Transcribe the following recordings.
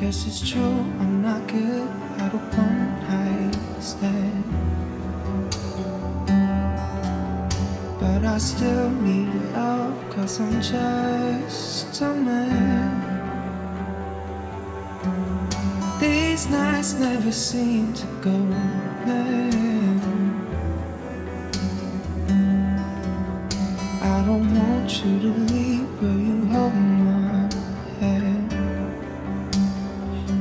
Guess it's true, I'm not good at a one night stand. still need love, cause I'm just a man. These nights never seem to go away. I don't want you to leave, but you hold my hand.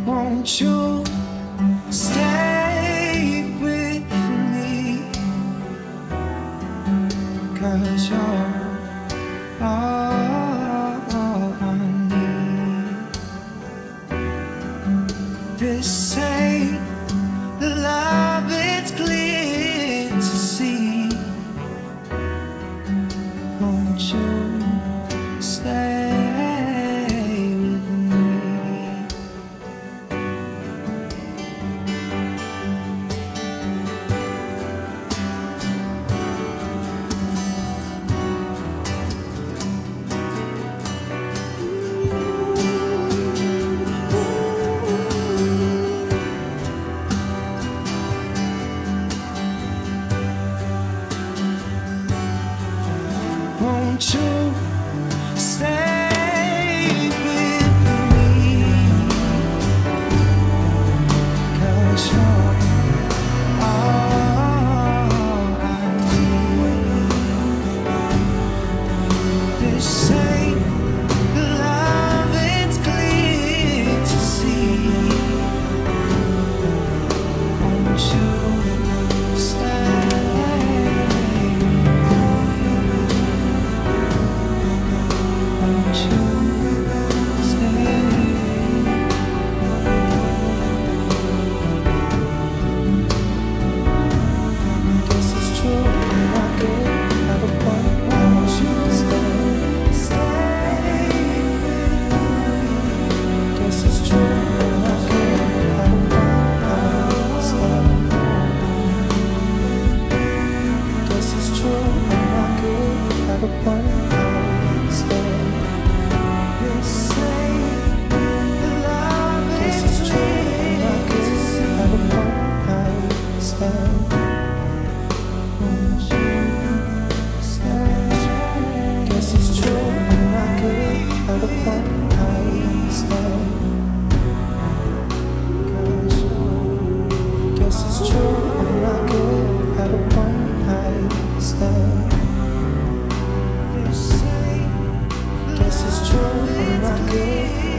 Won't you? say the love it's clear to see. Won't you stay? 秋